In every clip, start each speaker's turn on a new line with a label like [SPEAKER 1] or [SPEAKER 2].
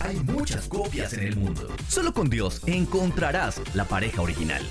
[SPEAKER 1] Hay muchas copias en el mundo. Solo con Dios encontrarás la pareja original.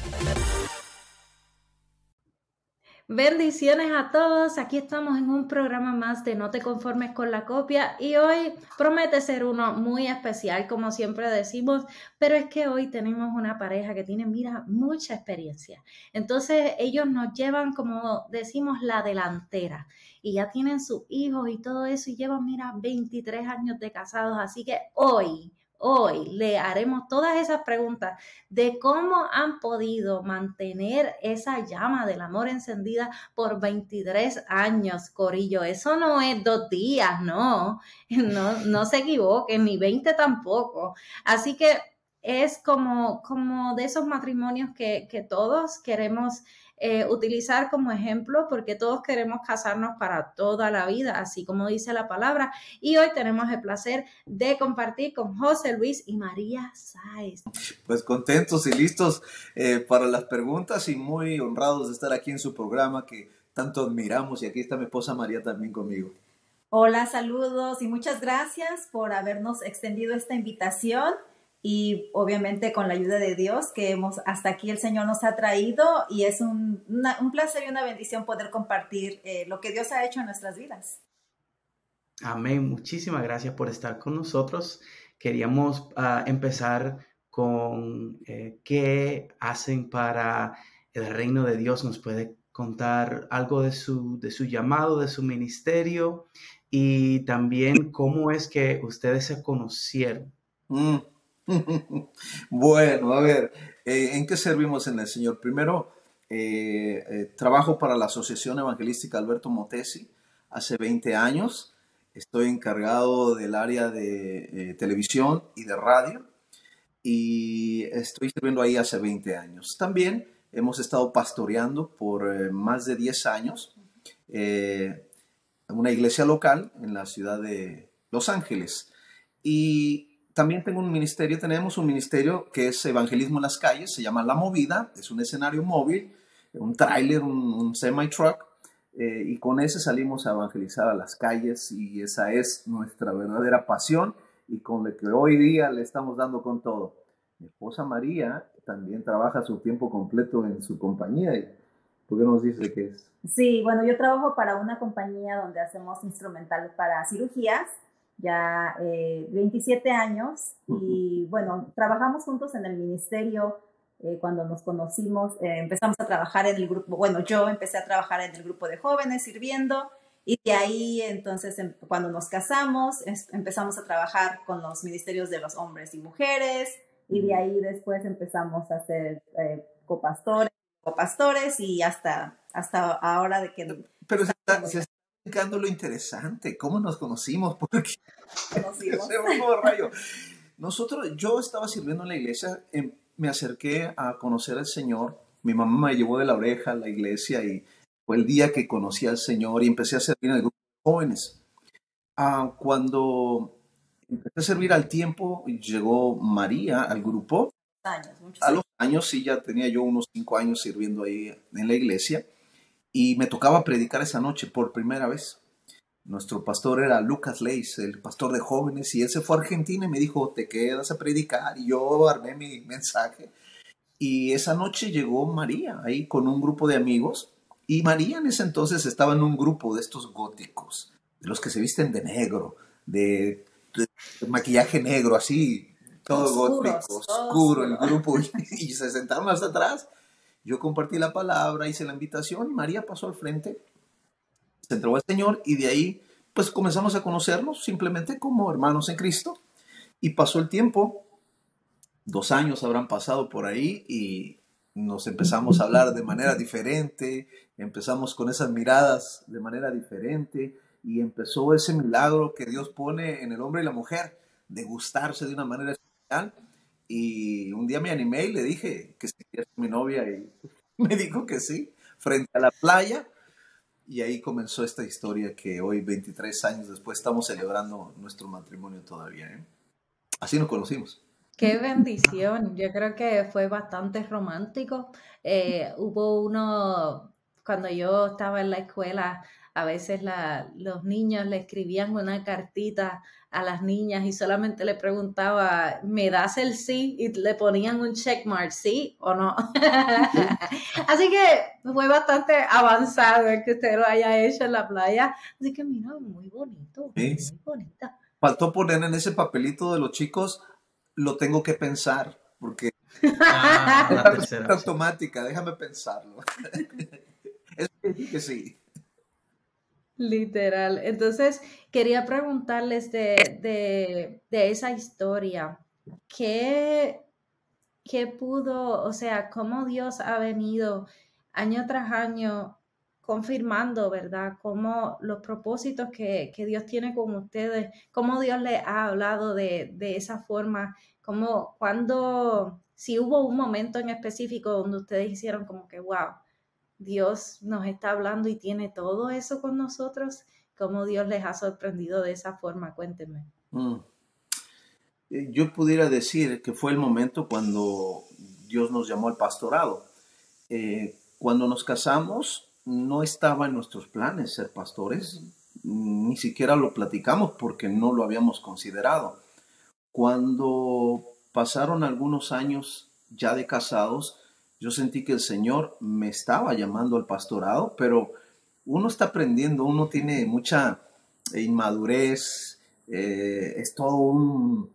[SPEAKER 2] Bendiciones a todos. Aquí estamos en un programa más de No te conformes con la copia y hoy promete ser uno muy especial, como siempre decimos, pero es que hoy tenemos una pareja que tiene, mira, mucha experiencia. Entonces ellos nos llevan, como decimos, la delantera y ya tienen sus hijos y todo eso y llevan, mira, 23 años de casados. Así que hoy Hoy le haremos todas esas preguntas de cómo han podido mantener esa llama del amor encendida por 23 años, Corillo. Eso no es dos días, no, no, no se equivoquen, ni 20 tampoco. Así que es como, como de esos matrimonios que, que todos queremos eh, utilizar como ejemplo porque todos queremos casarnos para toda la vida, así como dice la palabra. Y hoy tenemos el placer de compartir con José Luis y María Sáez.
[SPEAKER 3] Pues contentos y listos eh, para las preguntas y muy honrados de estar aquí en su programa que tanto admiramos. Y aquí está mi esposa María también conmigo.
[SPEAKER 4] Hola, saludos y muchas gracias por habernos extendido esta invitación y obviamente con la ayuda de Dios que hemos hasta aquí el Señor nos ha traído y es un, un placer y una bendición poder compartir eh, lo que Dios ha hecho en nuestras vidas.
[SPEAKER 5] Amén. Muchísimas gracias por estar con nosotros. Queríamos uh, empezar con eh, qué hacen para el reino de Dios. ¿Nos puede contar algo de su, de su llamado, de su ministerio y también cómo es que ustedes se conocieron?
[SPEAKER 3] Mm. bueno, a ver, eh, ¿en qué servimos en el Señor? Primero, eh, eh, trabajo para la Asociación Evangelística Alberto Motesi hace 20 años. Estoy encargado del área de televisión y de radio y estoy sirviendo ahí hace 20 años. También hemos estado pastoreando por más de 10 años en una iglesia local en la ciudad de Los Ángeles. Y también tengo un ministerio, tenemos un ministerio que es evangelismo en las calles, se llama La Movida, es un escenario móvil, un tráiler, un, semi-truck, eh, y con ese salimos a evangelizar a las calles y esa es nuestra verdadera pasión y con lo que hoy día le estamos dando con todo. Mi esposa María también trabaja su tiempo completo en su compañía. ¿Por qué nos dice qué es?
[SPEAKER 4] Sí, bueno, yo trabajo para una compañía donde hacemos instrumentales para cirugías ya 27 eh, años y bueno, trabajamos juntos en el ministerio. Eh, cuando nos conocimos, eh, empezamos a trabajar en el grupo, bueno, yo empecé a trabajar en el grupo de jóvenes sirviendo y de ahí entonces em, cuando nos casamos empezamos a trabajar con los ministerios de los hombres y mujeres y de ahí después empezamos a ser copastores, copastores y hasta, hasta ahora de que...
[SPEAKER 3] Pero se está, lo interesante, cómo nos conocimos, porque Nosotros, yo estaba sirviendo en la iglesia, em, me acerqué a conocer al Señor, mi mamá me llevó de la oreja a la iglesia y fue el día que conocí al Señor y empecé a servir en el grupo de jóvenes. Ah, cuando empecé a servir al tiempo, llegó María al grupo. a los años, sí, ya tenía yo unos cinco años sirviendo ahí en la iglesia y me tocaba predicar esa noche por primera vez. Nuestro pastor era Lucas Leis, el pastor de jóvenes, y él se fue a Argentina y me dijo, te quedas a predicar, y yo armé mi mensaje. Y esa noche llegó María ahí con un grupo de amigos, y María en ese entonces estaba en un grupo de estos góticos, de los que se visten de negro, de, maquillaje negro, así, todo gótico, oscuro el grupo, y se sentaron hasta atrás yo compartí la palabra, hice la invitación y María pasó al frente, se entregó al Señor y de ahí pues comenzamos a conocernos simplemente como hermanos en Cristo y pasó el tiempo, dos años habrán pasado por ahí y nos empezamos a hablar de manera diferente, empezamos con esas miradas de manera diferente y empezó ese milagro que Dios pone en el hombre y la mujer degustarse de una manera especial. Y un día me animé y le dije que si quería mi novia y me dijo que sí, frente a la playa. Y ahí comenzó esta historia que hoy, 23 años después, estamos celebrando nuestro matrimonio todavía. ¿eh? Así nos conocimos.
[SPEAKER 2] Qué bendición. Yo creo que fue bastante romántico. Eh, hubo uno, cuando yo estaba en la escuela, a veces la, los niños le escribían una cartita a las niñas y solamente le preguntaba, ¿me das el sí? Y le ponían un checkmark, ¿sí o no? Así que fue bastante avanzado el que usted lo haya hecho en la playa. Así que mira, muy bonito, muy bonita.
[SPEAKER 3] Faltó poner en ese papelito de los chicos lo tengo que pensar, porque ah, la automática, déjame pensarlo. es que sí.
[SPEAKER 2] Literal. Entonces, quería preguntarles de, esa historia, ¿qué, ¿qué pudo, o sea, cómo Dios ha venido año tras año confirmando, ¿verdad? Cómo los propósitos que, Dios tiene con ustedes, cómo Dios les ha hablado de, esa forma, cómo, cuando, si hubo un momento en específico donde ustedes hicieron como que, wow, Dios nos está hablando y tiene todo eso con nosotros, cómo Dios les ha sorprendido de esa forma, cuéntenme. Mm.
[SPEAKER 3] Eh, yo pudiera decir que fue el momento cuando Dios nos llamó al pastorado. Eh, cuando nos casamos, no estaba en nuestros planes ser pastores, ni siquiera lo platicamos porque no lo habíamos considerado. Cuando pasaron algunos años ya de casados, yo sentí que el Señor me estaba llamando al pastorado, pero uno está aprendiendo, uno tiene mucha inmadurez, eh, es todo un,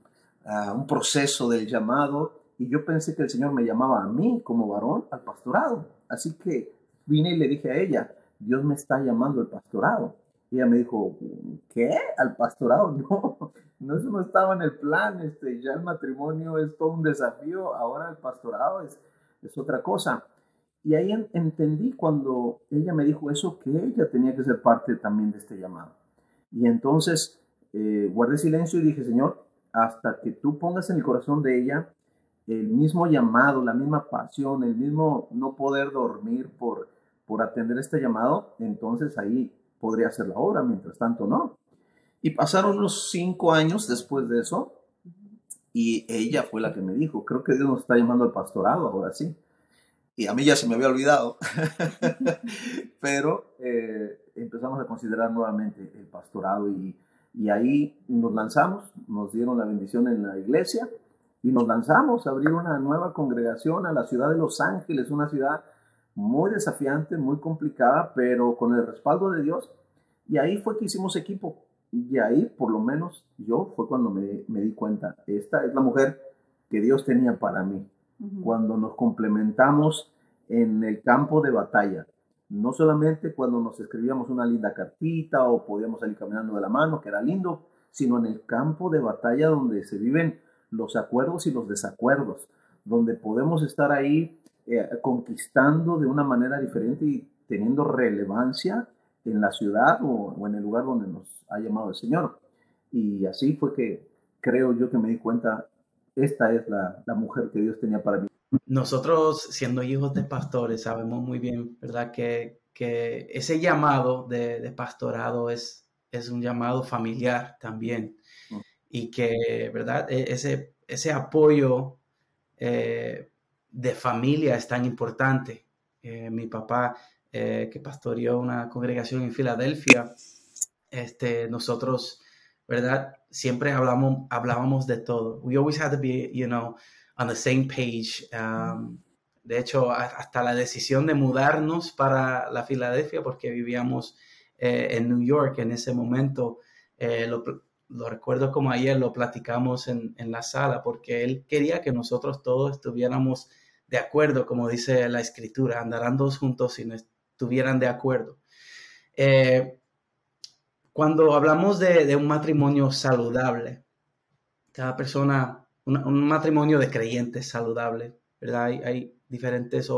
[SPEAKER 3] ah, un proceso del llamado, y yo pensé que el Señor me llamaba a mí como varón al pastorado. Así que vine y le dije a ella, Dios me está llamando al pastorado. Y ella me dijo, ¿qué? ¿Al pastorado? No, no, eso no estaba en el plan, este, ya el matrimonio es todo un desafío, ahora el pastorado es, es otra cosa. Y ahí entendí cuando ella me dijo eso, que ella tenía que ser parte también de este llamado. Y entonces eh, guardé silencio y dije, Señor, hasta que tú pongas en el corazón de ella el mismo llamado, la misma pasión, el mismo no poder dormir por, por atender este llamado, entonces ahí podría hacer la obra, mientras tanto no. Y pasaron unos cinco años después de eso, y ella fue la que me dijo, creo que Dios nos está llamando al pastorado ahora sí. Y a mí ya se me había olvidado, pero eh, empezamos a considerar nuevamente el pastorado y, y ahí nos lanzamos, nos dieron la bendición en la iglesia y nos lanzamos a abrir una nueva congregación a la ciudad de Los Ángeles, una ciudad muy desafiante, muy complicada, pero con el respaldo de Dios. Y ahí fue que hicimos equipo. Y ahí, por lo menos, yo fue cuando me, me di cuenta, esta es la mujer que Dios tenía para mí. Cuando nos complementamos en el campo de batalla, no solamente cuando nos escribíamos una linda cartita o podíamos salir caminando de la mano, que era lindo, sino en el campo de batalla donde se viven los acuerdos y los desacuerdos, donde podemos estar ahí eh, conquistando de una manera diferente y teniendo relevancia en la ciudad o, en el lugar donde nos ha llamado el Señor. Y así fue que creo yo que me di cuenta, esta es la, mujer que Dios tenía para mí.
[SPEAKER 5] Nosotros, siendo hijos de pastores, sabemos muy bien, ¿verdad? Que, ese llamado de, pastorado es, es un llamado familiar también. Y que, ¿verdad? E, ese, ese apoyo eh, de familia es tan importante. Eh, mi papá, eh, que pastoreó una congregación en Filadelfia, este, nosotros, ¿verdad? Siempre hablamos, hablábamos de todo. We always had to be, you know, on the same page. Um, de hecho, hasta la decisión de mudarnos para la Filadelfia, porque vivíamos eh, en New York en ese momento, lo, lo, recuerdo como ayer, lo platicamos en, en, la sala, porque él quería que nosotros todos estuviéramos de acuerdo, como dice la escritura, andarán dos juntos si no estuvieran de acuerdo. Eh, cuando hablamos de, un matrimonio saludable, cada persona, un matrimonio de creyentes saludable, ¿verdad? Hay, diferentes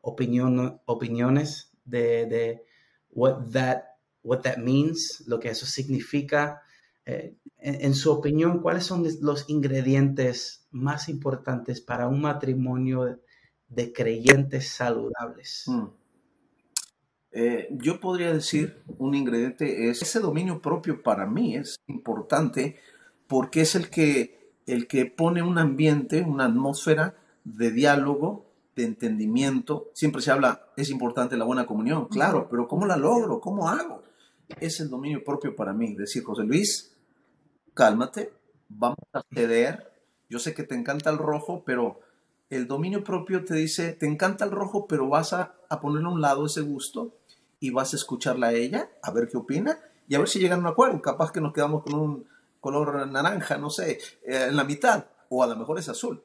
[SPEAKER 5] opiniones de, what, that, what that means, lo que eso significa. eh, en, su opinión, ¿cuáles son los ingredientes más importantes para un matrimonio de creyentes saludables? Mm.
[SPEAKER 3] Eh, yo podría decir un ingrediente es ese dominio propio para mí es importante porque es el que, el que pone un ambiente, una atmósfera de diálogo, de entendimiento. Siempre se habla, es importante la buena comunión, claro, pero ¿cómo la logro? ¿Cómo hago? Es el dominio propio para mí. Decir, José Luis, cálmate, vamos a ceder. Yo sé que te encanta el rojo, pero el dominio propio te dice, te encanta el rojo, pero vas a, a ponerle a un lado ese gusto y vas a escucharla a ella, a ver qué opina y a ver si llegan a un acuerdo. Capaz que nos quedamos con un color naranja, no sé, eh, en la mitad, o a lo mejor es azul.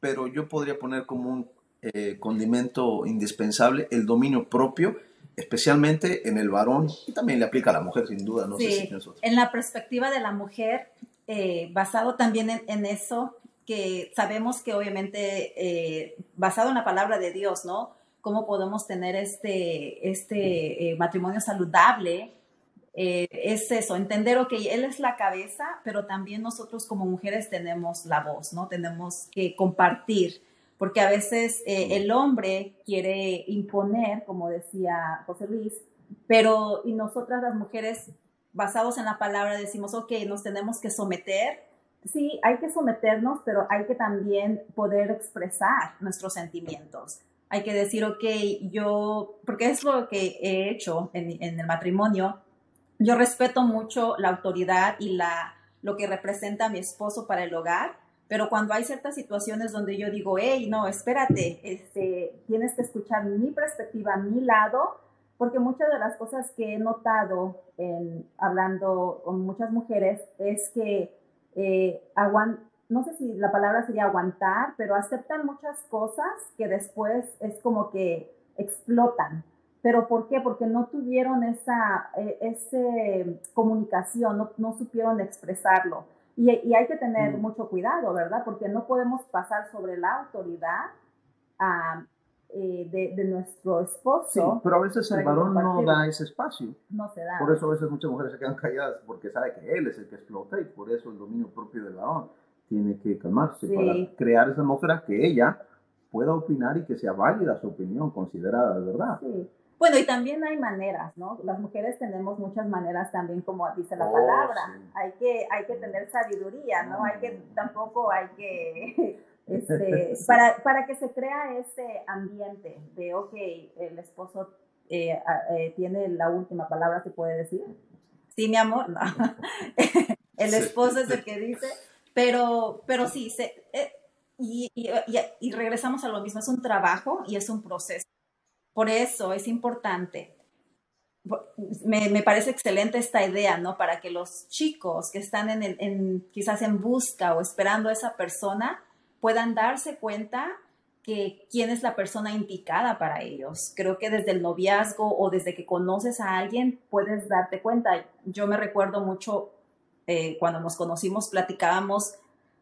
[SPEAKER 3] Pero yo podría poner como un eh, condimento indispensable el dominio propio, especialmente en el varón, y también le aplica a la mujer, sin duda. No
[SPEAKER 4] sí, en la perspectiva de la mujer, eh, basado también en, eso, que sabemos que obviamente, basado en la palabra de Dios, ¿no? Cómo podemos tener este, este matrimonio saludable, eh, es eso, entender, ok, él es la cabeza, pero también nosotros como mujeres tenemos la voz, ¿no? Tenemos que compartir, porque a veces eh, el hombre quiere imponer, como decía José Luis, pero y nosotras las mujeres, basados en la palabra, decimos, ok, nos tenemos que someter. Sí, hay que someternos, pero hay que también poder expresar nuestros sentimientos. Hay que decir, ok, yo, porque es lo que he hecho en, en el matrimonio, yo respeto mucho la autoridad y la, lo que representa a mi esposo para el hogar, pero cuando hay ciertas situaciones donde yo digo, hey, no, espérate, este, tienes que escuchar mi perspectiva, mi lado, porque muchas de las cosas que he notado en, hablando con muchas mujeres es que eh, no sé si la palabra sería aguantar, pero aceptan muchas cosas que después es como que explotan. ¿Pero por qué? Porque no tuvieron esa eh, comunicación, no, no, supieron expresarlo. Y, y hay que tener mm. mucho cuidado, ¿verdad? Porque no podemos pasar sobre la autoridad eh, de, de, nuestro esposo.
[SPEAKER 3] Sí, pero a veces el varón no da ese espacio.
[SPEAKER 4] No se da.
[SPEAKER 3] Por eso a veces muchas mujeres se quedan calladas porque sabe que él es el que explota y por eso el dominio propio del varón tiene que calmarse para crear esa atmósfera que ella pueda opinar y que sea válida su opinión, considerada de verdad.
[SPEAKER 4] Sí. Bueno, y también hay maneras, ¿no? Las mujeres tenemos muchas maneras también, como dice la oh, palabra. Hay, que, hay que tener sabiduría, ¿no? Hay que, mm. tampoco hay que, este, para, para que se crea ese ambiente de, ok, el esposo eh, eh, tiene la última palabra, ¿se puede decir? Sí, mi amor, no. el esposo es el que dice, pero, pero sí, se, eh, y, y, y regresamos a lo mismo, es un trabajo y es un proceso. Por eso es importante. Me, parece excelente esta idea, ¿no? Para que los chicos que están en, el, quizás en busca o esperando a esa persona puedan darse cuenta que quién es la persona indicada para ellos. Creo que desde el noviazgo o desde que conoces a alguien puedes darte cuenta. Yo me recuerdo mucho eh, cuando nos conocimos, platicábamos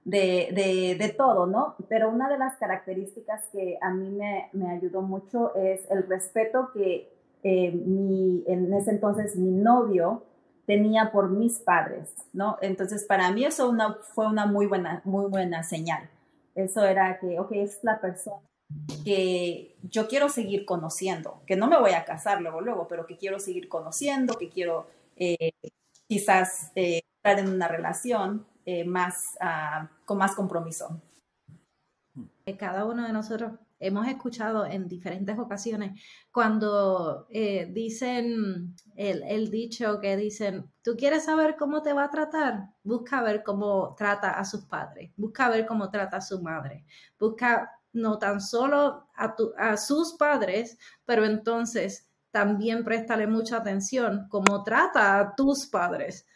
[SPEAKER 4] de, de, todo, ¿no? Pero una de las características que a mí me, me ayudó mucho es el respeto que eh, mi, en ese entonces mi novio tenía por mis padres, ¿no? Entonces, para mí eso una, fue una muy buena, muy buena señal. Eso era que, ok, es la persona que yo quiero seguir conociendo, que no me voy a casar luego, luego, pero que quiero seguir conociendo, que quiero eh, quizás en una relación eh, más, ah, con más compromiso.
[SPEAKER 2] Cada uno de nosotros hemos escuchado en diferentes ocasiones cuando eh, dicen el, el, dicho que dicen, tú quieres saber cómo te va a tratar, busca ver cómo trata a sus padres, busca ver cómo trata a su madre, busca no tan solo a, a sus padres, pero entonces también préstale mucha atención cómo trata a tus padres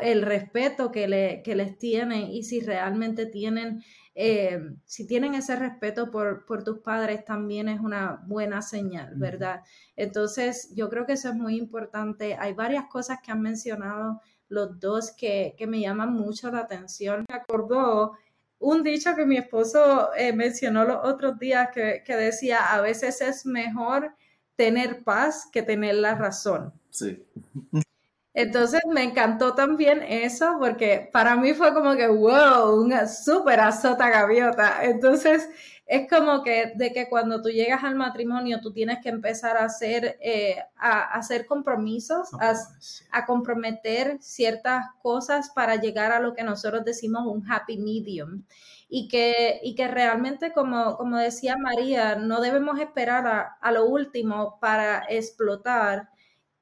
[SPEAKER 2] el respeto que, le, que les tienen y si realmente tienen, eh, si tienen ese respeto por, por, tus padres, también es una buena señal, ¿verdad? Entonces, yo creo que eso es muy importante. Hay varias cosas que han mencionado los dos que, que me llaman mucho la atención. Me acordó un dicho que mi esposo eh, mencionó los otros días que, que decía, a veces es mejor tener paz que tener la razón.
[SPEAKER 3] Sí.
[SPEAKER 2] Entonces me encantó también eso porque para mí fue como que, wow, una súper azota gaviota. Entonces es como que de que cuando tú llegas al matrimonio tú tienes que empezar a hacer, eh, a, hacer compromisos, a, comprometer ciertas cosas para llegar a lo que nosotros decimos un happy medium. Y que, y que realmente, como, como decía María, no debemos esperar a, a lo último para explotar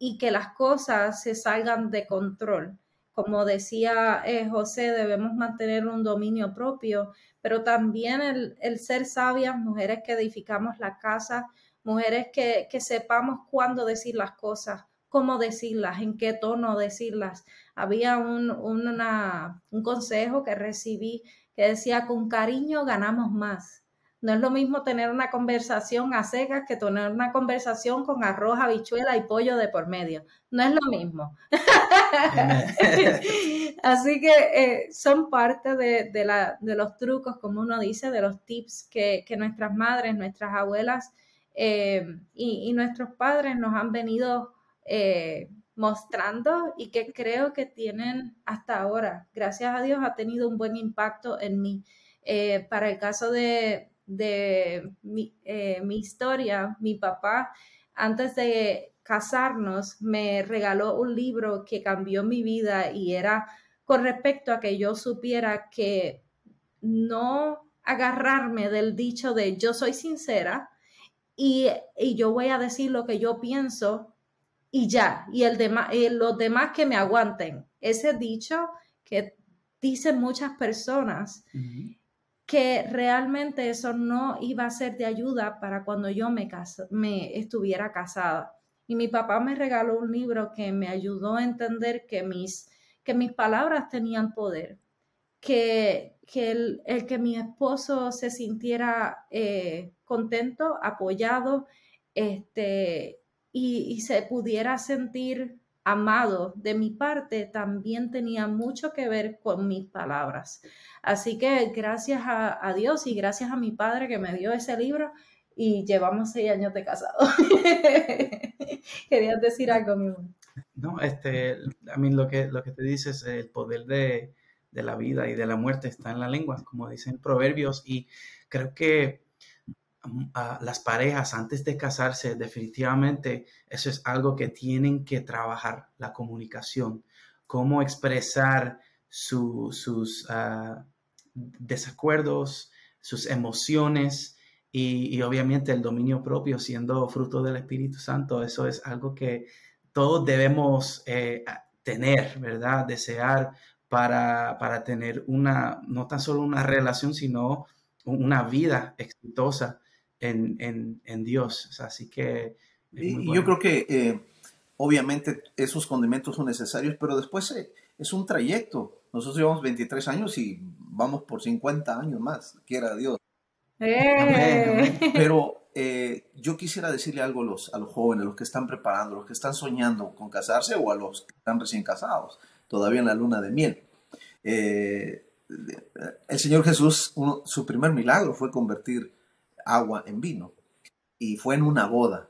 [SPEAKER 2] y que las cosas se salgan de control. Como decía eh, José, debemos mantener un dominio propio, pero también el, ser sabias, mujeres que edificamos la casa, mujeres que, sepamos cuándo decir las cosas, cómo decirlas, en qué tono decirlas. Había un, un consejo que recibí que decía, con cariño ganamos más. No es lo mismo tener una conversación a secas que tener una conversación con arroz, habichuela y pollo de por medio. No es lo mismo. Así que eh, son parte de, de, los trucos, como uno dice, de los tips que, nuestras madres, nuestras abuelas eh, y, nuestros padres nos han venido eh, mostrando y que creo que tienen hasta ahora. Gracias a Dios ha tenido un buen impacto en mí. para el caso de, de eh, mi, historia, mi papá, antes de casarnos, me regaló un libro que cambió mi vida y era con respecto a que yo supiera que no agarrarme del dicho de yo soy sincera y, yo voy a decir lo que yo pienso y ya, y el los demás que me aguanten. Ese dicho que dicen muchas personas que realmente eso no iba a ser de ayuda para cuando yo me, estuviera casada. Y mi papá me regaló un libro que me ayudó a entender que mis, que mis palabras tenían poder, que, que el, que mi esposo se sintiera eh, contento, apoyado, este, y se pudiera sentir amado de mi parte también tenía mucho que ver con mis palabras. Así que gracias a, Dios y gracias a mi padre que me dio ese libro y llevamos seis años de casado. Querías decir algo, mi amor.
[SPEAKER 5] No, este, a mí lo que, lo que te dices, el poder de, de la vida y de la muerte está en la lengua, como dicen proverbios, y creo que las parejas antes de casarse, definitivamente eso es algo que tienen que trabajar, la comunicación, cómo expresar sus ah, desacuerdos, sus emociones y, obviamente el dominio propio siendo fruto del Espíritu Santo. Eso es algo que todos debemos eh, tener, ¿verdad? Desear para, para tener una, no tan solo una relación, sino una vida exitosa en, en, Dios. Así que...
[SPEAKER 3] Y, yo creo que eh, obviamente esos condimentos son necesarios, pero después eh, es un trayecto. Nosotros llevamos 23 años y vamos por 50 años más, quiera Dios. ¡Eh! Pero yo quisiera decirle algo a los, a los jóvenes, a los que están preparando, a los que están soñando con casarse o a los que están recién casados, todavía en la luna de miel. el Señor Jesús, su primer milagro fue convertir agua en vino. Y fue en una boda.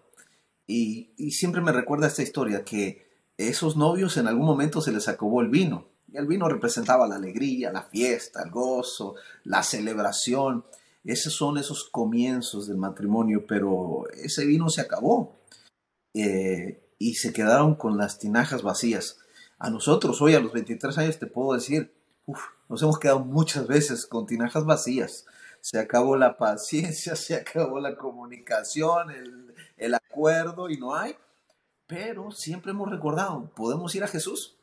[SPEAKER 3] Y, siempre me recuerda esta historia que esos novios en algún momento se les acabó el vino. Y el vino representaba la alegría, la fiesta, el gozo, la celebración. Esos son esos comienzos del matrimonio, pero ese vino se acabó. Eh, y se quedaron con las tinajas vacías. A nosotros hoy, a los 23 años, te puedo decir, nos hemos quedado muchas veces con tinajas vacías se acabó la paciencia, se acabó la comunicación, el, acuerdo y no hay. Pero siempre hemos recordado, podemos ir a Jesús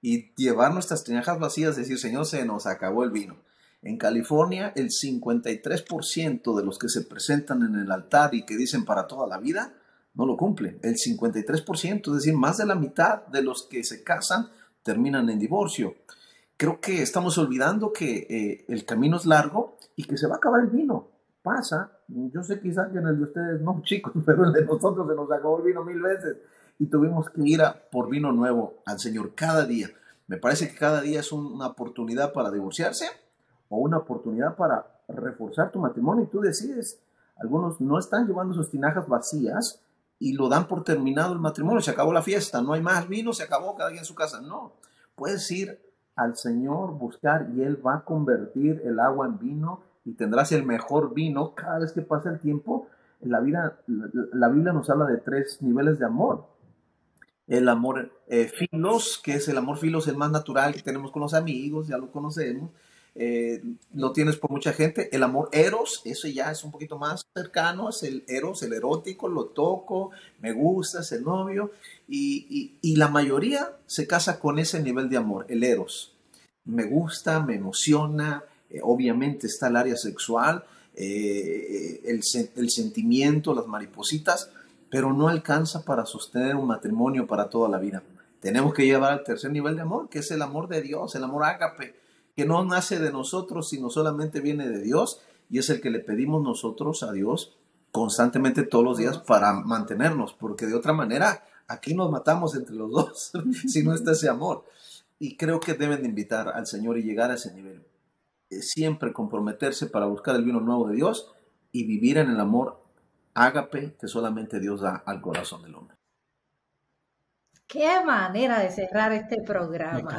[SPEAKER 3] y llevar nuestras tinajas vacías, decir, Señor, se nos acabó el vino. En California, el 53% de los que se presentan en el altar y que dicen para toda la vida, no lo cumplen. El 53%, es decir, más de la mitad de los que se casan terminan en divorcio creo que estamos olvidando que eh, el camino es largo y que se va a acabar el vino. Pasa, yo sé quizás que en el de ustedes no, chicos, pero el de nosotros se nos acabó el vino mil veces y tuvimos que ir a por vino nuevo al Señor cada día. Me parece que cada día es una oportunidad para divorciarse o una oportunidad para reforzar tu matrimonio y tú decides. Algunos no están llevando sus tinajas vacías y lo dan por terminado el matrimonio, se acabó la fiesta, no hay más vino, se acabó, cada quien en su casa. No, puedes ir al Señor, buscar y Él va a convertir el agua en vino y tendrás el mejor vino cada vez que pasa el tiempo. La, vida, la, Biblia nos habla de tres niveles de amor. El amor eh, filos, que es el amor filos, el más natural que tenemos con los amigos, ya lo conocemos eh, lo tienes por mucha gente. El amor eros, eso ya es un poquito más cercano, es el eros, el erótico, lo toco, me gusta, es el novio. Y, la mayoría se casa con ese nivel de amor, el eros. Me gusta, me emociona, eh, obviamente está el área sexual, eh, el, el sentimiento, las maripositas, pero no alcanza para sostener un matrimonio para toda la vida. Tenemos que llevar al tercer nivel de amor, que es el amor de Dios, el amor ágape, que no nace de nosotros, sino solamente viene de Dios y es el que le pedimos nosotros a Dios constantemente todos los días para mantenernos, porque de otra manera aquí nos matamos entre los dos si no está ese amor. Y creo que deben de invitar al Señor y llegar a ese nivel. Eh, siempre comprometerse para buscar el vino nuevo de Dios y vivir en el amor ágape que solamente Dios da al corazón del hombre.
[SPEAKER 2] Qué manera de cerrar este programa.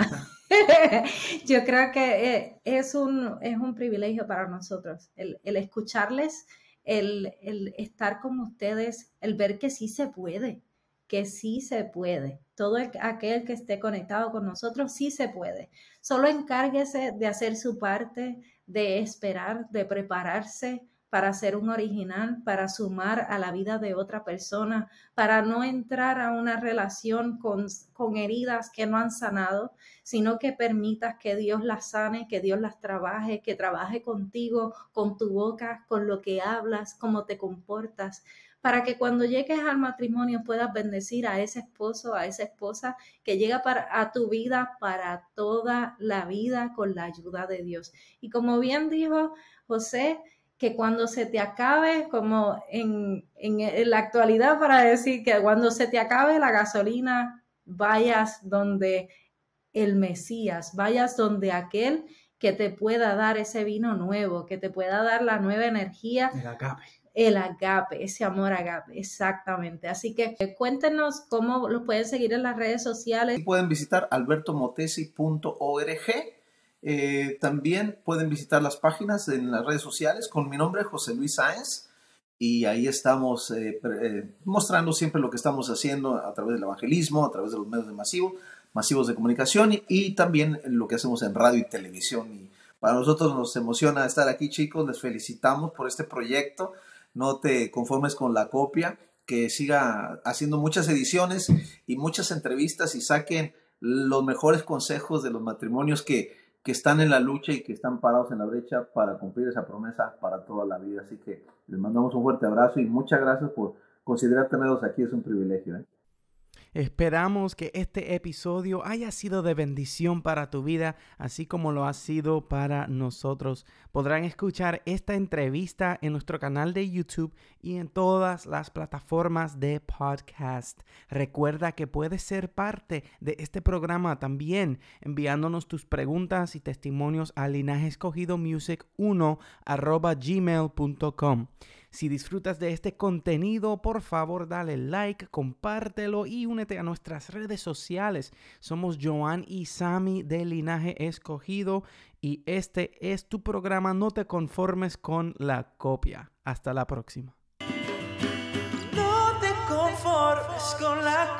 [SPEAKER 2] Yo creo que eh, es un, es un privilegio para nosotros el, escucharles, el, estar con ustedes, el ver que sí se puede, que sí se puede. Todo aquel que esté conectado con nosotros, sí se puede. Solo encárguese de hacer su parte, de esperar, de prepararse, para ser un original, para sumar a la vida de otra persona, para no entrar a una relación con, con, heridas que no han sanado, sino que permitas que Dios las sane, que Dios las trabaje, que trabaje contigo, con tu boca, con lo que hablas, cómo te comportas, para que cuando llegues al matrimonio puedas bendecir a ese esposo, a esa esposa que llega para, a tu vida para toda la vida con la ayuda de Dios. Y como bien dijo José, que cuando se te acabe, como en, la actualidad para decir que cuando se te acabe la gasolina, vayas donde el Mesías, vayas donde aquel que te pueda dar ese vino nuevo, que te pueda dar la nueva energía.
[SPEAKER 5] El agape.
[SPEAKER 2] El agape, ese amor agape, exactamente. Así que eh, cuéntenos cómo los pueden seguir en las redes sociales.
[SPEAKER 3] Pueden visitar albertomotesi.org eh, también pueden visitar las páginas en las redes sociales con mi nombre, José Luis Sáenz, y ahí estamos eh, mostrando siempre lo que estamos haciendo a través del evangelismo, a través de los medios de masivo, masivos de comunicación y, también lo que hacemos en radio y televisión. Para nosotros nos emociona estar aquí, chicos. Les felicitamos por este proyecto. No te conformes con la copia, que siga haciendo muchas ediciones y muchas entrevistas y saquen los mejores consejos de los matrimonios que que están en la lucha y que están parados en la brecha para cumplir esa promesa para toda la vida. Así que les mandamos un fuerte abrazo y muchas gracias por considerar tenerlos aquí. Es un privilegio. ¿eh?
[SPEAKER 5] Esperamos que este episodio haya sido de bendición para tu vida, así como lo ha sido para nosotros. Podrán escuchar esta entrevista en nuestro canal de YouTube y en todas las plataformas de podcast. Recuerda que puedes ser parte de este programa también enviándonos tus preguntas y testimonios a linajescogidomusic1 gmail.com. Si disfrutas de este contenido, por favor dale like, compártelo y únete a nuestras redes sociales. Somos Joan y Sami de Linaje Escogido y este es tu programa No te conformes con la copia. Hasta la próxima. No te conformes con la